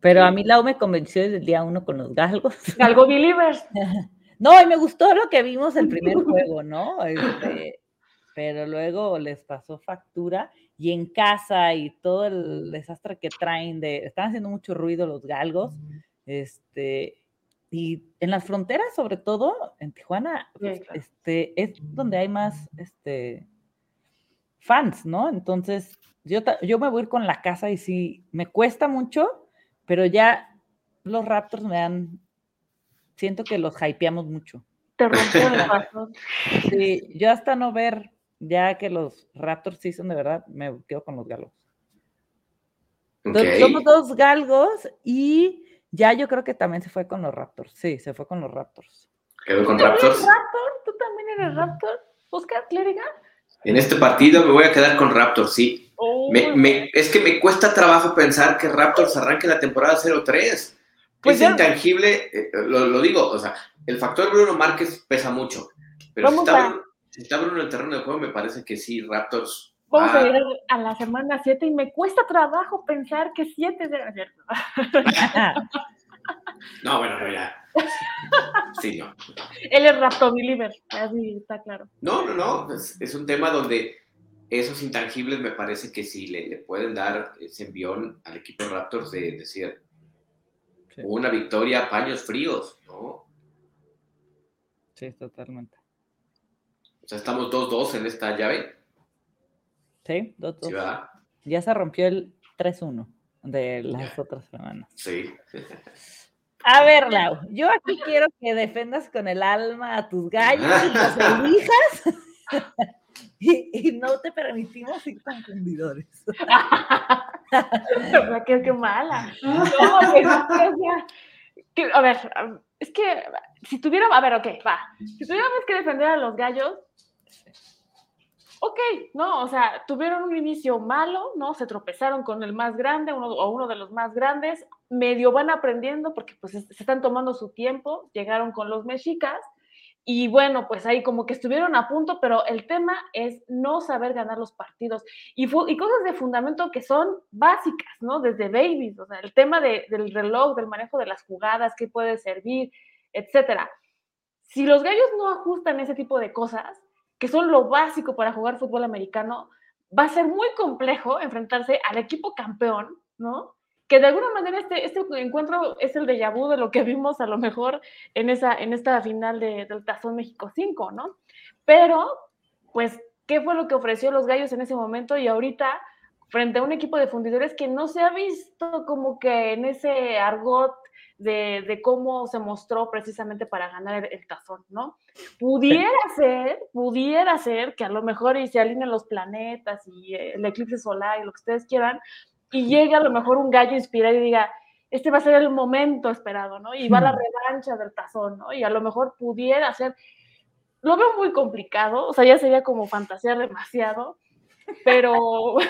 Pero a mí Lau me convenció desde el día uno con los galgos.
Galgo Believers.
No, y me gustó lo que vimos el primer juego, ¿no? Este, pero luego les pasó factura y en casa y todo el desastre que traen de, están haciendo mucho ruido los galgos, este, y en las fronteras, sobre todo en Tijuana, pues, este, es donde hay más, este, fans, ¿no? Entonces, yo, yo me voy a ir con la casa y sí, me cuesta mucho, pero ya los Raptors me dan, siento que los hypeamos mucho.
Te rompió el corazón.
Sí, yo hasta no ver ya que los Raptors sí son de verdad, me quedo con los galgos. somos dos galgos y ya yo creo que también se fue con los Raptors. Sí, se fue con los Raptors.
¿Quedó con Raptors?
Raptor? ¿Tú también eres Raptor? ¿Oscar Clériga?
En este partido me voy a quedar con Raptors, sí. es que me cuesta trabajo pensar que Raptors arranque la temporada 0-3. Pues es intangible, eh, lo, digo, o sea, el factor Bruno Márquez pesa mucho. Pero si está, si está Bruno en el terreno de juego, me parece que sí, Raptors.
Vamos a ir a la semana 7 y me cuesta trabajo pensar que 7 debe ser.
no, bueno, pero ya. Sí, no.
Él es Raptor Believer, así está claro.
No, no, no. Es, un tema donde esos intangibles me parece que sí le, pueden dar ese envión al equipo Raptors de decir una victoria a paños fríos, ¿no?
Sí, totalmente.
O sea, estamos 2-2 en esta llave.
Sí, 2-2. ya se rompió el 3-1 de las otras semanas.
Sí.
A ver, Lau, yo aquí quiero que defendas con el alma a tus gallos y los elijas. Y, no te permitimos ir tan fundidores.
qué, qué mala. No, que, a ver, es que si tuviera, a ver, ok, va. Si tuviéramos que defender a los gallos, ok, no, o sea, tuvieron un inicio malo, ¿no? Se tropezaron con el más grande uno, o uno de los más grandes, medio van aprendiendo porque pues se están tomando su tiempo, llegaron con los mexicas y bueno, pues ahí como que estuvieron a punto, pero el tema es no saber ganar los partidos y, cosas de fundamento que son básicas, ¿no? Desde babies, o sea, el tema de, del reloj, del manejo de las jugadas, qué puede servir, etcétera. Si los gallos no ajustan ese tipo de cosas, que son lo básico para jugar fútbol americano, va a ser muy complejo enfrentarse al equipo campeón, ¿no? Que de alguna manera este, este encuentro es el de vu de lo que vimos a lo mejor en, esa, en esta final de, del Tazón México 5, ¿no? Pero, pues, ¿qué fue lo que ofreció los gallos en ese momento? Y ahorita, frente a un equipo de fundidores que no se ha visto como que en ese argot de, cómo se mostró precisamente para ganar el, tazón, ¿no? Pudiera ser, pudiera ser que a lo mejor y se alineen los planetas y el eclipse solar y lo que ustedes quieran, y llegue a lo mejor un gallo inspirado y diga, este va a ser el momento esperado, ¿no? Y va la revancha del tazón, ¿no? Y a lo mejor pudiera ser, lo veo muy complicado, o sea, ya sería como fantasear demasiado, pero, o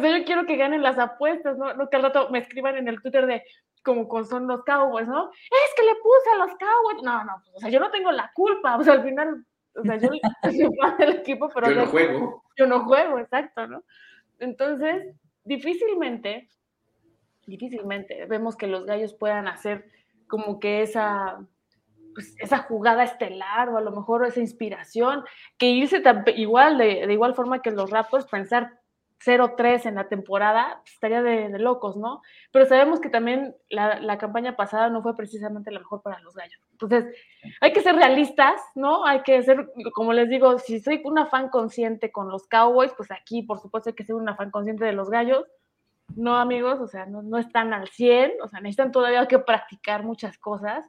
sea, yo quiero que ganen las apuestas, ¿no? No que al rato me escriban en el Twitter de como con son los Cowboys, ¿no? Es que le puse a los Cowboys. No, no, pues, o sea, yo no tengo la culpa, o sea, al final, o sea, yo soy fan del equipo, pero...
Yo no juego.
Yo no juego, exacto, ¿no? Entonces, difícilmente, difícilmente vemos que los gallos puedan hacer como que esa, pues, esa jugada estelar o a lo mejor esa inspiración, que irse igual, de, de, igual forma que los Raptors, pensar 0-3 en la temporada, pues, estaría de, locos, ¿no? Pero sabemos que también la, la, campaña pasada no fue precisamente la mejor para los gallos. Entonces, hay que ser realistas, ¿no? Hay que ser, como les digo, si soy una fan consciente con los Cowboys, pues aquí, por supuesto, hay que ser una fan consciente de los gallos. No, amigos, o sea, no, no están al 100, o sea, necesitan todavía que practicar muchas cosas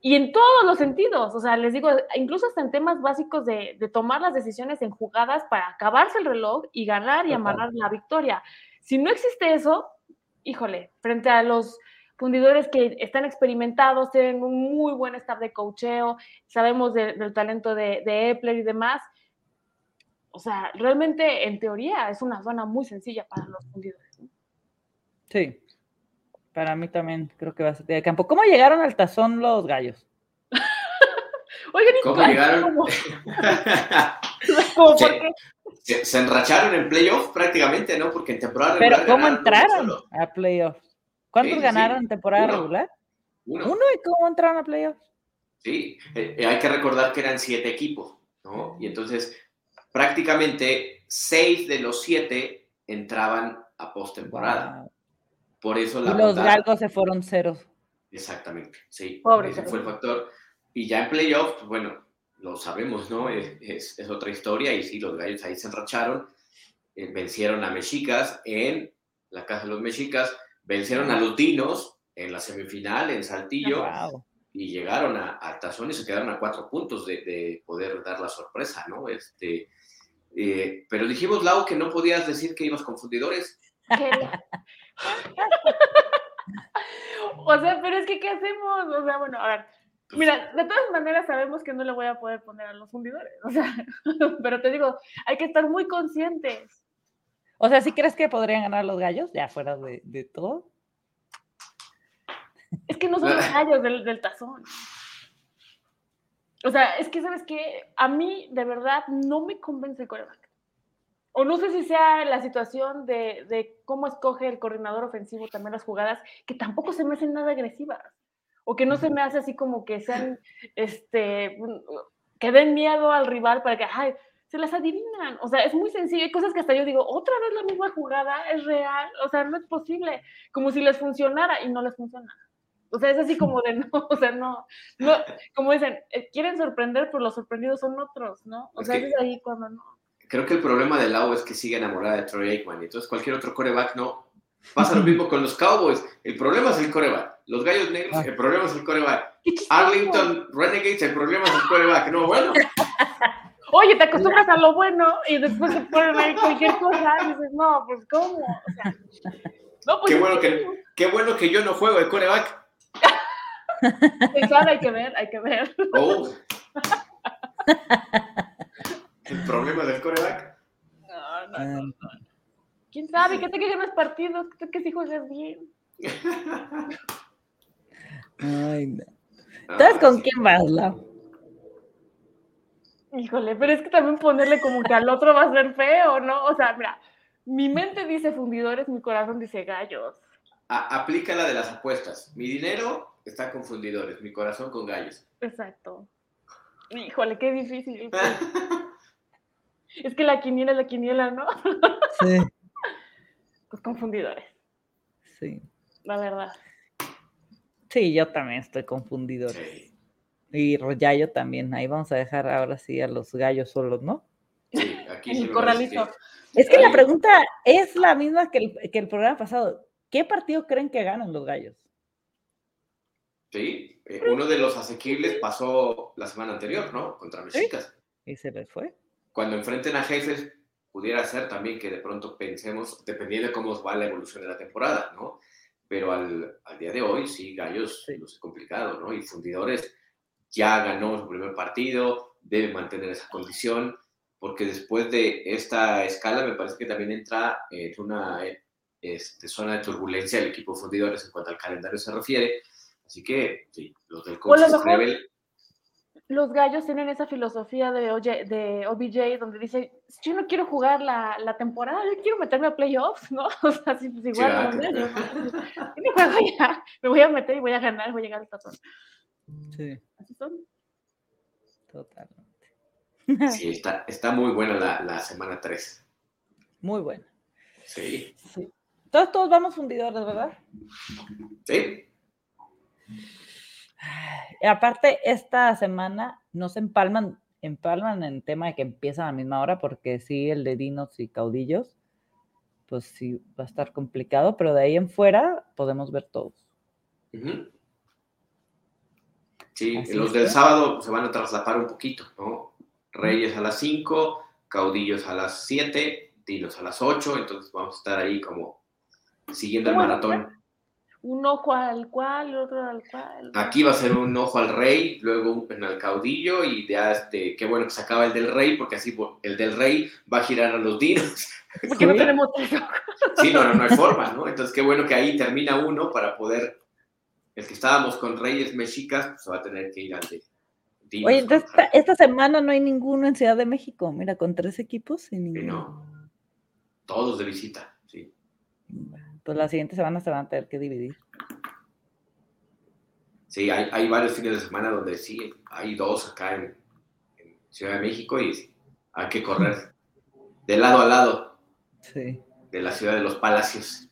y en todos los sentidos, o sea, les digo, incluso hasta en temas básicos de, de tomar las decisiones en jugadas para acabarse el reloj y ganar y amarrar la victoria. Si no existe eso, híjole, frente a los fundidores que están experimentados, tienen un muy buen staff de cocheo, sabemos de, del talento de, de Epler y demás, o sea, realmente en teoría es una zona muy sencilla para los fundidores. ¿no?
Sí, para mí también creo que va a ser de campo. ¿Cómo llegaron al tazón los gallos?
Oigan,
¿Cómo llegaron?
¿Cómo
se, se, se, enracharon en playoff prácticamente, ¿no? Porque en temporada
Pero
regular.
¿cómo entraron a playoff? ¿Cuántos sí, ganaron
sí.
en temporada
Uno.
regular?
Uno.
Uno. ¿Y cómo entraron a playoff?
Sí, eh, hay que recordar que eran siete equipos, ¿no? Y entonces prácticamente seis de los siete entraban a postemporada. Wow. Por eso la
y los galgos se fueron ceros.
Exactamente, sí.
Pobre
ese fue el factor. Y ya en playoffs, pues, bueno, lo sabemos, ¿no? Es, es, es, otra historia y sí, los gallos ahí se enracharon, eh, vencieron a Mexicas en la casa de los Mexicas, vencieron a los Dinos en la semifinal en Saltillo
wow.
y llegaron a, a, Tazón y se quedaron a cuatro puntos de, de poder dar la sorpresa, ¿no? Este, eh, pero dijimos, Lau, que no podías decir que ibas con fundidores.
o sea, pero es que, ¿qué hacemos? O sea, bueno, a ver, mira, de todas maneras sabemos que no le voy a poder poner a los fundidores, o sea, pero te digo, hay que estar muy conscientes.
O sea, ¿sí crees que podrían ganar los gallos, ya fuera de, de todo?
Es que no son los gallos del, del tazón. O sea, es que, ¿sabes qué? A mí, de verdad, no me convence el coreback o no sé si sea la situación de, de, cómo escoge el coordinador ofensivo también las jugadas, que tampoco se me hacen nada agresivas, o que no se me hace así como que sean, este, que den miedo al rival para que, ay, se las adivinan, o sea, es muy sencillo, hay cosas que hasta yo digo, otra vez la misma jugada, es real, o sea, no es posible, como si les funcionara y no les funciona. O sea, es así como de no, o sea, no, no, como dicen, eh, quieren sorprender, pero los sorprendidos son otros, ¿no? O sea, es ahí cuando no
creo que el problema de Lau es que sigue enamorada de Troy Aikman. Entonces, cualquier otro coreback no. Pasa lo mismo con los Cowboys. El problema es el coreback. Los Gallos Negros, el problema es el coreback. Arlington Renegades, el problema es el coreback. No, bueno.
Oye, te acostumbras a lo bueno y después te ponen ahí cualquier cosa y dices, no, pues ¿cómo? O sea,
no, pues, qué, bueno que, qué bueno que yo no juego de coreback.
Claro, hay que ver, hay que ver.
Oh. El problema del coreback.
No, no, no, no. ¿Quién sabe? ¿Qué te que ganas partidos? ¿Qué te que si juegas bien?
Ay, no. ¿Sabes con sí. quién vas, Lau?
Híjole, pero es que también ponerle como que al otro va a ser feo, ¿no? O sea, mira, mi mente dice fundidores, mi corazón dice gallos.
A aplica la de las apuestas. Mi dinero está con fundidores, mi corazón con gallos.
Exacto. Híjole, qué difícil. Es que la quiniela es la quiniela, ¿no?
Sí.
Pues confundidores.
Sí.
La verdad.
Sí, yo también estoy confundido. Sí. Y Royayo también. Ahí vamos a dejar ahora sí a los gallos solos, ¿no?
Sí, aquí
El corralito.
Es que la pregunta es la misma que el, que el programa pasado. ¿Qué partido creen que ganan los gallos?
Sí, eh, uno de los asequibles pasó la semana anterior, ¿no? Contra Mexicas.
¿Sí? Y se les fue
cuando enfrenten a jefes, pudiera ser también que de pronto pensemos, dependiendo de cómo va la evolución de la temporada, ¿no? pero al, al día de hoy sí, Gallos sí. es complicado, ¿no? Y Fundidores ya ganó su primer partido, debe mantener esa condición, porque después de esta escala me parece que también entra en una este, zona de turbulencia el equipo de Fundidores en cuanto al calendario se refiere. Así que sí, los del coach
los gallos tienen esa filosofía de, de OBJ donde dice, yo no quiero jugar la, la temporada, yo quiero meterme a playoffs, ¿no? O sea, pues igual, sí, ¿no? me, juego ya, me voy a meter y voy a ganar, voy a llegar al tatón.
Sí.
Así son.
Totalmente.
Sí, está, está muy buena la, la semana 3.
Muy buena.
Sí.
sí. Todos, todos vamos fundidores, ¿verdad?
Sí.
Aparte, esta semana no se empalman, empalman en tema de que empiezan a la misma hora, porque sí, el de dinos y caudillos, pues sí va a estar complicado, pero de ahí en fuera podemos ver todos.
Uh -huh. Sí, Así los del sábado se van a traslapar un poquito, ¿no? Reyes a las 5, caudillos a las 7, dinos a las 8, entonces vamos a estar ahí como siguiendo el maratón
un ojo al cual, otro al cual.
Aquí va a ser un ojo al rey, luego un al caudillo y ya este, qué bueno que se acaba el del rey, porque así el del rey va a girar a los dinos.
Porque no tenemos tres
ojos. Sí, no, no, no hay forma, ¿no? Entonces qué bueno que ahí termina uno para poder, el que estábamos con reyes mexicas, pues va a tener que ir al de
dinos. Oye, entonces esta, esta, semana no hay ninguno en Ciudad de México, mira, con tres equipos y ninguno.
No, todos de visita, sí.
Pues la siguiente semana se van a tener que dividir.
Sí, hay, hay varios fines de semana donde sí, hay dos acá en, en Ciudad de México y hay que correr de lado a lado
sí.
de la ciudad de los palacios.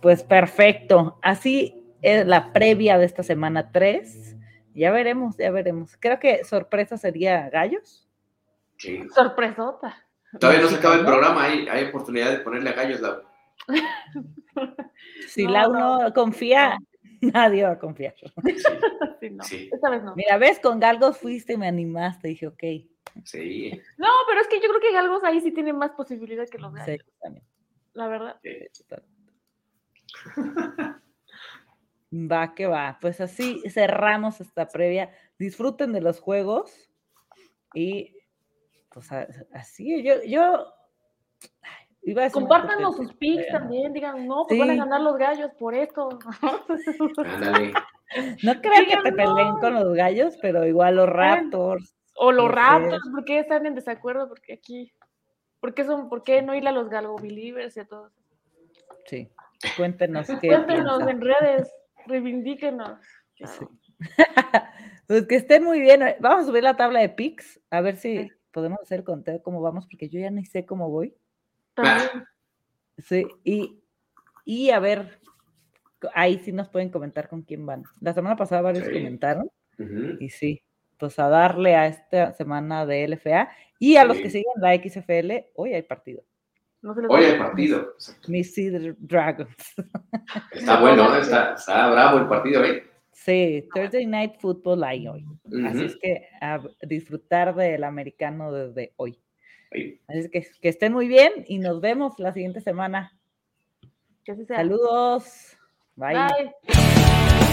Pues perfecto. Así es la previa de esta semana 3. Ya veremos, ya veremos. Creo que sorpresa sería Gallos.
Sí.
Sorpresota.
Todavía no se acaba el programa, hay, hay oportunidad de ponerle a Gallos la,
si no, Lau no, no confía, no. nadie va a confiar.
Sí, no. sí. Esta vez no.
Mira, ves, con Galgos fuiste y me animaste, dije, ok.
Sí.
No, pero es que yo creo que Galgos ahí sí tiene más posibilidad que los Gallos.
Sí, también.
La verdad.
Va que va. Pues así cerramos esta previa. Disfruten de los juegos y pues así, yo, yo
Compártanos sus pics también, digan, no, pues sí. van a ganar los gallos por esto.
Ándale.
No creo que te peleen no. con los gallos, pero igual los Raptors.
O los no Raptors, sé. ¿por qué están en desacuerdo? Porque aquí, ¿por qué, son, por qué no ir a los Galgo Believers y a todos?
Sí, cuéntenos qué.
Cuéntenos en redes, reivindíquenos.
Sí. pues que estén muy bien. Vamos a subir la tabla de pics, a ver si sí. podemos hacer conteo cómo vamos, porque yo ya ni sé cómo voy.
También.
Sí, y, y a ver, ahí sí nos pueden comentar con quién van. La semana pasada varios sí. comentaron,
uh -huh.
y sí, pues a darle a esta semana de LFA y a sí. los que siguen la XFL, hoy hay partido.
No hoy hay partido.
Mis Sea Dragons.
Está bueno, está, está bravo el partido, ¿eh?
Sí, Thursday Night Football hay hoy. Uh -huh. Así es que a disfrutar del americano desde hoy.
Sí.
Así que, que estén muy bien y nos vemos la siguiente semana.
Que así sea.
Saludos. Bye.
Bye.